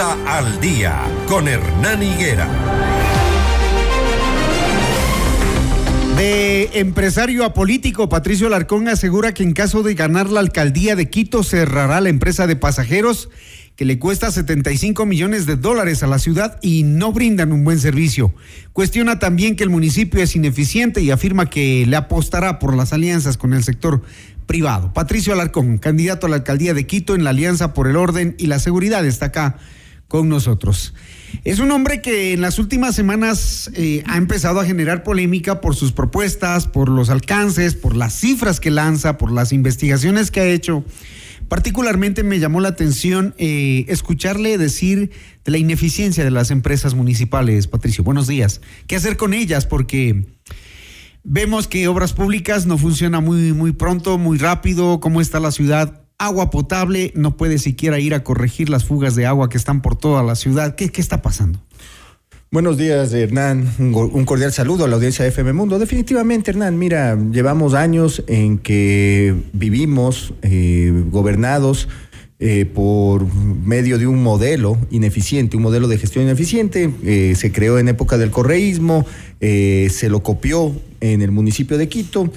Al Día con Hernán Higuera. De empresario a político, Patricio Larcón asegura que en caso de ganar la alcaldía de Quito cerrará la empresa de pasajeros que le cuesta 75 millones de dólares a la ciudad y no brindan un buen servicio. Cuestiona también que el municipio es ineficiente y afirma que le apostará por las alianzas con el sector privado. Patricio Alarcón, candidato a la alcaldía de Quito en la Alianza por el Orden y la Seguridad, está acá con nosotros. Es un hombre que en las últimas semanas eh, ha empezado a generar polémica por sus propuestas, por los alcances, por las cifras que lanza, por las investigaciones que ha hecho. Particularmente me llamó la atención eh, escucharle decir de la ineficiencia de las empresas municipales, Patricio. Buenos días. ¿Qué hacer con ellas? Porque Vemos que obras públicas no funciona muy, muy pronto, muy rápido. ¿Cómo está la ciudad? Agua potable, no puede siquiera ir a corregir las fugas de agua que están por toda la ciudad. ¿Qué, qué está pasando? Buenos días, Hernán. Un cordial saludo a la audiencia de FM Mundo. Definitivamente, Hernán, mira, llevamos años en que vivimos eh, gobernados eh, por medio de un modelo ineficiente, un modelo de gestión ineficiente. Eh, se creó en época del correísmo, se lo copió en el municipio de Quito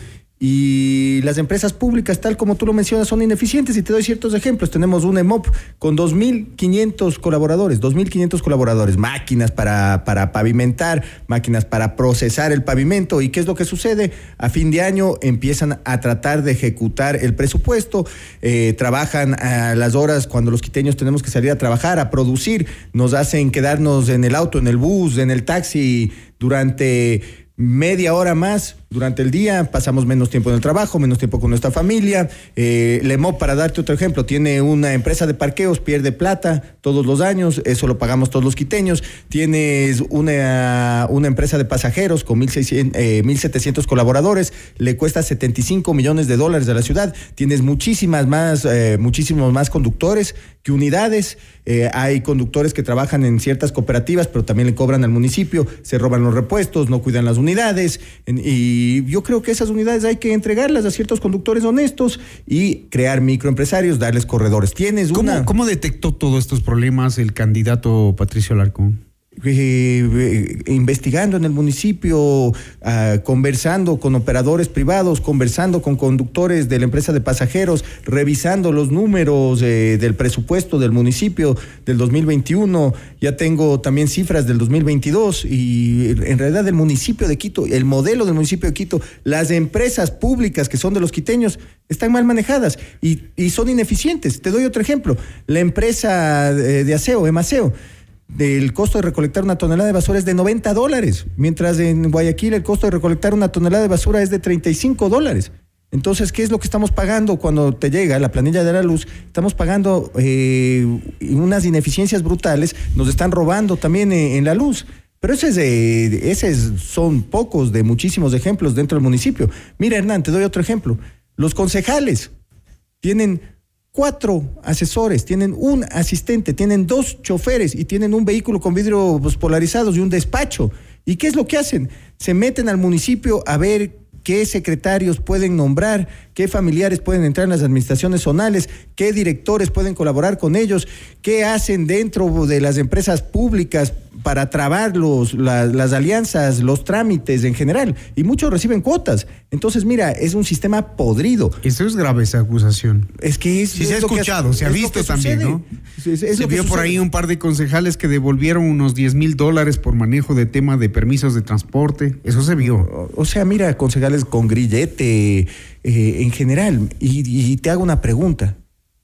y las empresas públicas, tal como tú lo mencionas, son ineficientes. Y te doy ciertos ejemplos. Tenemos un EMOP con 2.500 colaboradores, 2.500 colaboradores, máquinas para, para pavimentar, máquinas para procesar el pavimento. ¿Y qué es lo que sucede? A fin de año empiezan a tratar de ejecutar el presupuesto, eh, trabajan a las horas cuando los quiteños tenemos que salir a trabajar, a producir, nos hacen quedarnos en el auto, en el bus, en el taxi durante media hora más durante el día, pasamos menos tiempo en el trabajo, menos tiempo con nuestra familia. Eh, Lemo, para darte otro ejemplo, tiene una empresa de parqueos, pierde plata todos los años, eso lo pagamos todos los quiteños. Tienes una, una empresa de pasajeros con 1.600, eh, 1.700 colaboradores, le cuesta 75 millones de dólares a la ciudad. Tienes muchísimas más, eh, muchísimos más conductores que unidades. Eh, hay conductores que trabajan en ciertas cooperativas, pero también le cobran al municipio, se roban los repuestos, no cuidan las unidades y y yo creo que esas unidades hay que entregarlas a ciertos conductores honestos y crear microempresarios, darles corredores. Tienes una. ¿Cómo detectó todos estos problemas el candidato Patricio Alarcón? Eh, eh, investigando en el municipio, ah, conversando con operadores privados, conversando con conductores de la empresa de pasajeros, revisando los números eh, del presupuesto del municipio del 2021. Ya tengo también cifras del 2022 y en realidad el municipio de Quito, el modelo del municipio de Quito, las empresas públicas que son de los quiteños están mal manejadas y, son ineficientes. Te doy otro ejemplo. La empresa de aseo, Emaseo el costo de recolectar una tonelada de basura es de 90 dólares, mientras en Guayaquil el costo de recolectar una tonelada de basura es de 35 dólares. Entonces, ¿qué es lo que estamos pagando cuando te llega la planilla de la luz? Estamos pagando eh, unas ineficiencias brutales, nos están robando también eh, en la luz. Pero ese, ese son pocos de muchísimos ejemplos dentro del municipio. Mira, Hernán, te doy otro ejemplo. Los concejales tienen cuatro asesores, tienen un asistente, tienen dos choferes y tienen un vehículo con vidrios pues, polarizados y un despacho. ¿Y qué es lo que hacen? Se meten al municipio a ver qué secretarios pueden nombrar, qué familiares pueden entrar en las administraciones zonales, qué directores pueden colaborar con ellos, qué hacen dentro de las empresas públicas para trabar los, las alianzas, los trámites en general. Y muchos reciben cuotas. Entonces, mira, es un sistema podrido. Eso es grave esa acusación. Es que es. Sí, se ha escuchado, se ha visto también, ¿no? se vio por ahí un par de concejales que devolvieron unos 10 mil dólares por manejo de tema de permisos de transporte. Eso se vio. O, sea, mira, concejales con grillete eh, en general. Y, te hago una pregunta.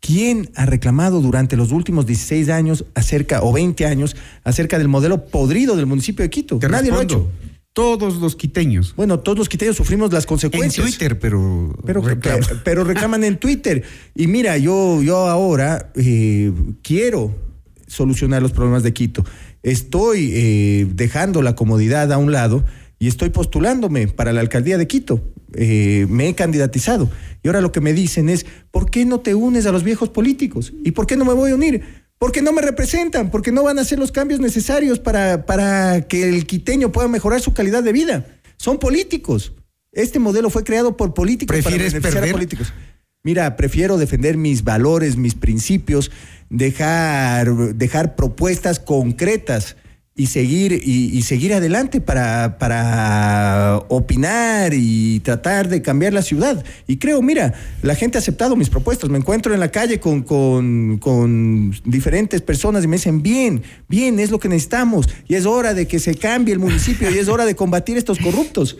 ¿Quién ha reclamado durante los últimos 16 años acerca, o 20 años, acerca del modelo podrido del municipio de Quito? Nadie lo ha hecho. Todos los quiteños. Bueno, todos los quiteños sufrimos las consecuencias. En Twitter, pero. Pero reclaman, pero reclaman en Twitter. Y mira, yo, yo ahora eh, quiero solucionar los problemas de Quito. Estoy eh, dejando la comodidad a un lado y estoy postulándome para la alcaldía de Quito. Eh, me he candidatizado. Y ahora lo que me dicen es, ¿por qué no te unes a los viejos políticos? ¿Y por qué no me voy a unir? Porque no me representan, porque no van a hacer los cambios necesarios para, para que el quiteño pueda mejorar su calidad de vida. Son políticos. Este modelo fue creado por políticos ¿Prefieres para perder? políticos. Mira, prefiero defender mis valores, mis principios, dejar, dejar propuestas concretas y seguir, y, y seguir adelante para, para opinar y tratar de cambiar la ciudad. Y creo, mira, la gente ha aceptado mis propuestas. Me encuentro en la calle con, con, con diferentes personas y me dicen, bien, bien, es lo que necesitamos. Y es hora de que se cambie el municipio y es hora de combatir estos corruptos.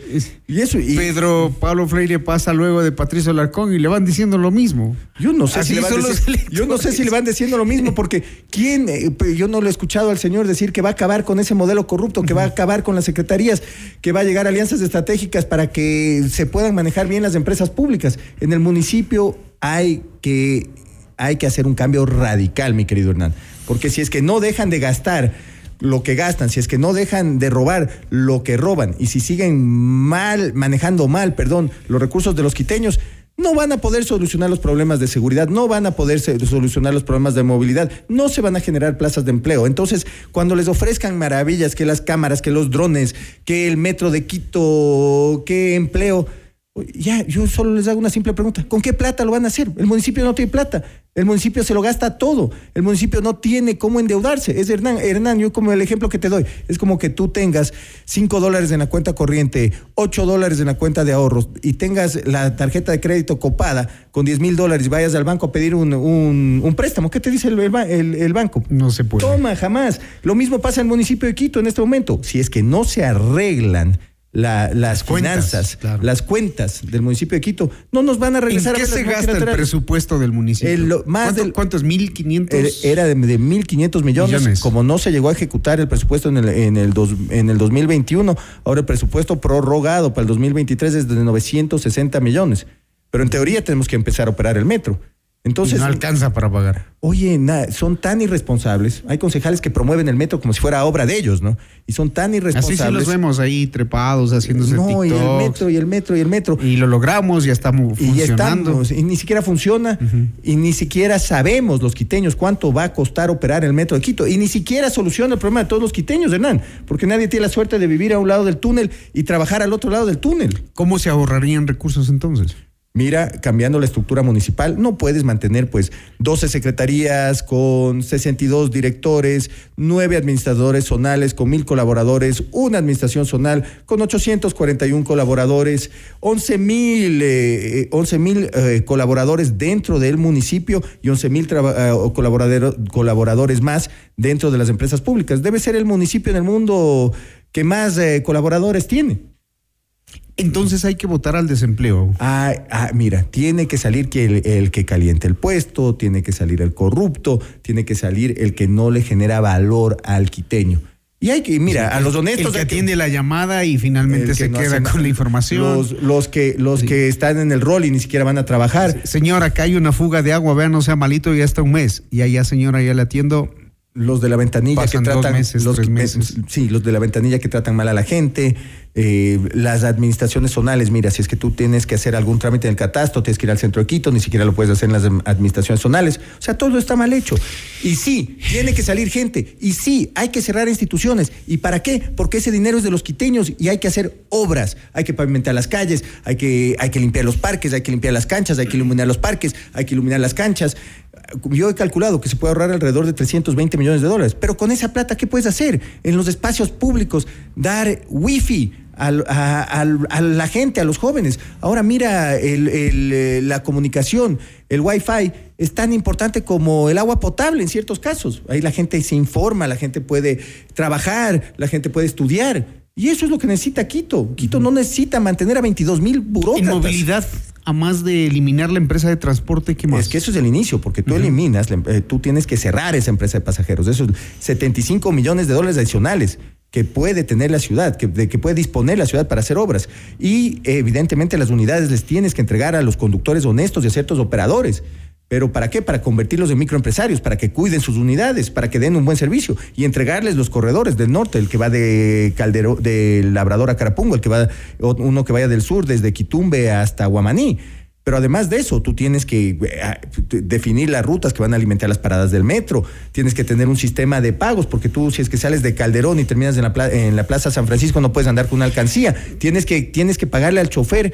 Y eso, y, Pedro Pablo Freire pasa luego de Patricio Larcón y le van diciendo lo mismo. Yo no sé Así si le van diciendo, yo no sé si le van diciendo lo mismo porque quién eh, yo no le he escuchado al señor decir que va a acabar con ese modelo corrupto, que va a acabar con las secretarías, que va a llegar a alianzas estratégicas para que se puedan manejar bien las empresas públicas. En el municipio hay que hay que hacer un cambio radical, mi querido Hernán, porque si es que no dejan de gastar lo que gastan, si es que no dejan de robar lo que roban y si siguen mal manejando mal, perdón, los recursos de los quiteños, no van a poder solucionar los problemas de seguridad, no van a poder solucionar los problemas de movilidad, no se van a generar plazas de empleo. Entonces, cuando les ofrezcan maravillas, que las cámaras, que los drones, que el metro de Quito, que empleo, ya, yo solo les hago una simple pregunta. ¿Con qué plata lo van a hacer? El municipio no tiene plata. El municipio se lo gasta todo. El municipio no tiene cómo endeudarse. Es Hernán, Hernán, yo como el ejemplo que te doy, es como que tú tengas 5 dólares en la cuenta corriente, 8 dólares en la cuenta de ahorros y tengas la tarjeta de crédito copada con 10 mil dólares y vayas al banco a pedir un, un- un préstamo. ¿Qué te dice el, el- el banco? No se puede. Toma, jamás. Lo mismo pasa en el municipio de Quito en este momento. Si es que no se arreglan la- las cuentas, finanzas, claro. las cuentas del municipio de Quito, no nos van a ¿En regresar qué a ver se gasta el presupuesto del municipio? El- lo- más ¿Cuánto, del- ¿Cuánto es? ¿1500? Era- Era de, de 1.500 millones. Millones. Como no se llegó a ejecutar el presupuesto en el, en, el dos- en el 2021, ahora el presupuesto prorrogado para el 2023 es de 960 millones. Pero en teoría tenemos que empezar a operar el metro. Entonces, no alcanza para pagar. Oye, na- son tan irresponsables. Hay concejales que promueven el metro como si fuera obra de ellos, ¿no? Y son tan Así irresponsables. sí los vemos ahí trepados, haciéndose no, y el metro, y el metro, y el metro. Y lo logramos, ya estamos Y ya funcionando. estamos, y ni siquiera funciona, y ni siquiera sabemos los quiteños cuánto va a costar operar el metro de Quito, y ni siquiera soluciona el problema de todos los quiteños, Hernán, porque nadie tiene la suerte de vivir a un lado del túnel y trabajar al otro lado del túnel. ¿Cómo se ahorrarían recursos entonces? Mira, cambiando la estructura municipal, no puedes mantener pues 12 secretarías con 62 directores, 9 administradores zonales con 1000 colaboradores, una administración zonal con 841 colaboradores, 11 mil eh, 11 mil eh, colaboradores dentro del municipio y 11 mil colaboradero- colaboradores más dentro de las empresas públicas. Debe ser el municipio en el mundo que más eh, colaboradores tiene. Entonces hay que votar al desempleo. Ah, ah, mira, tiene que salir que el, el que caliente el puesto, tiene que salir el corrupto, tiene que salir el que no le genera valor al quiteño. Y hay que, mira, a los honestos. El que atiende la llamada y finalmente se no queda con la información. Los, los que, los que están en el rol y ni siquiera van a trabajar. Señora, acá hay una fuga de agua, vean, no sea malito, ya está un mes. Y allá, señora, ya le atiendo. Los de la ventanilla Pasan que dos tratan. meses, los meses. Sí, los de la ventanilla que tratan mal a la gente. Eh, las administraciones zonales, mira, si es que tú tienes que hacer algún trámite en el catastro, tienes que ir al centro de Quito, ni siquiera lo puedes hacer en las em- administraciones zonales. O sea, todo está mal hecho. Y sí, tiene que salir gente. Y sí, hay que cerrar instituciones. ¿Y para qué? Porque ese dinero es de los quiteños y hay que hacer obras. Hay que pavimentar las calles, hay que, hay que limpiar los parques, hay que limpiar las canchas, hay que iluminar los parques, hay que iluminar las canchas. Yo he calculado que se puede ahorrar alrededor de 320 millones de dólares. Pero con esa plata, ¿qué puedes hacer? En los espacios públicos, dar wifi al- a, a la gente, a los jóvenes. Ahora mira, el- el, eh, la comunicación, el wifi es tan importante como el agua potable en ciertos casos. Ahí la gente se informa, la gente puede trabajar, la gente puede estudiar. Y eso es lo que necesita Quito. Quito no necesita mantener a 22 mil En burócratas. movilidad, a más de eliminar la empresa de transporte, ¿qué más? Es que eso es el inicio, porque tú eliminas, la em- eh, tú tienes que cerrar esa empresa de pasajeros. Esos 75 millones de dólares adicionales que puede tener la ciudad, que, de que puede disponer la ciudad para hacer obras. Y evidentemente las unidades les tienes que entregar a los conductores honestos y a ciertos operadores. ¿Pero para qué? Para convertirlos en microempresarios, para que cuiden sus unidades, para que den un buen servicio y entregarles los corredores del norte, el que va de Caldero, de Labrador a Carapungo, el que va, uno que vaya del sur, desde Quitumbe hasta Guamaní. Pero además de eso, tú tienes que eh, ah, definir las rutas que van a alimentar las paradas del metro, tienes que tener un sistema de pagos, porque tú si es que sales de Calderón y terminas en la, pla- en la Plaza San Francisco no puedes andar con una alcancía, tienes que, tienes que pagarle al chofer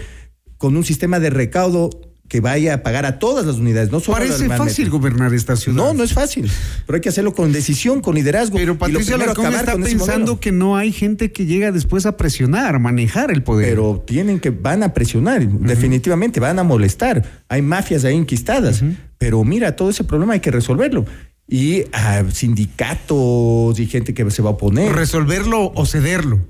con un sistema de recaudo que vaya a pagar a todas las unidades, no solo a Parece fácil gobernar esta ciudad. No, no es fácil, pero hay que hacerlo con decisión, con liderazgo. Pero primero, Alarcón acabar está pensando que no hay gente que llega después a presionar, a manejar el poder. Pero tienen que, van a presionar, definitivamente, van a molestar. Hay mafias ahí enquistadas. Pero mira, todo ese problema hay que resolverlo. Y ah, sindicatos y gente que se va a oponer. resolverlo o cederlo.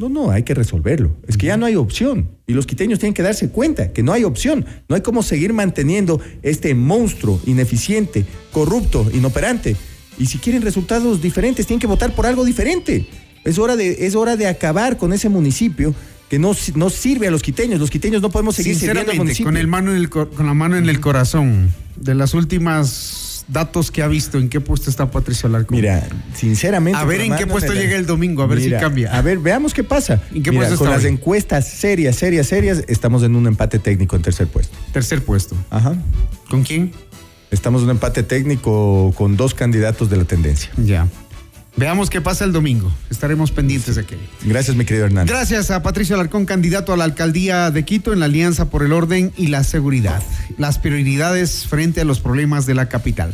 No, no, hay que resolverlo. Es que ya no hay opción. Y los quiteños tienen que darse cuenta que no hay opción. No hay cómo seguir manteniendo este monstruo ineficiente, corrupto, inoperante. Y si quieren resultados diferentes, tienen que votar por algo diferente. Es hora de, es hora de acabar con ese municipio que no, no sirve a los quiteños. Los quiteños no podemos seguir sirviendo al municipio. con, el mano en el con la mano en el corazón, de las últimas datos que ha visto, ¿en qué puesto está Patricio Alarcón? Mira, sinceramente. A ver en qué puesto llega el domingo, a ver si cambia. A ver, veamos qué pasa. ¿En qué Mira, puesto con está las hoy? encuestas serias, serias, serias, estamos en un empate técnico en tercer puesto. Tercer puesto. Ajá. ¿Con quién? Estamos en un empate técnico con dos candidatos de la tendencia. Ya. Veamos qué pasa el domingo. Estaremos pendientes de aquello. Gracias, mi querido Hernán. Gracias a Patricio Alarcón, candidato a la alcaldía de Quito en la Alianza por el Orden y la Seguridad. Las prioridades frente a los problemas de la capital.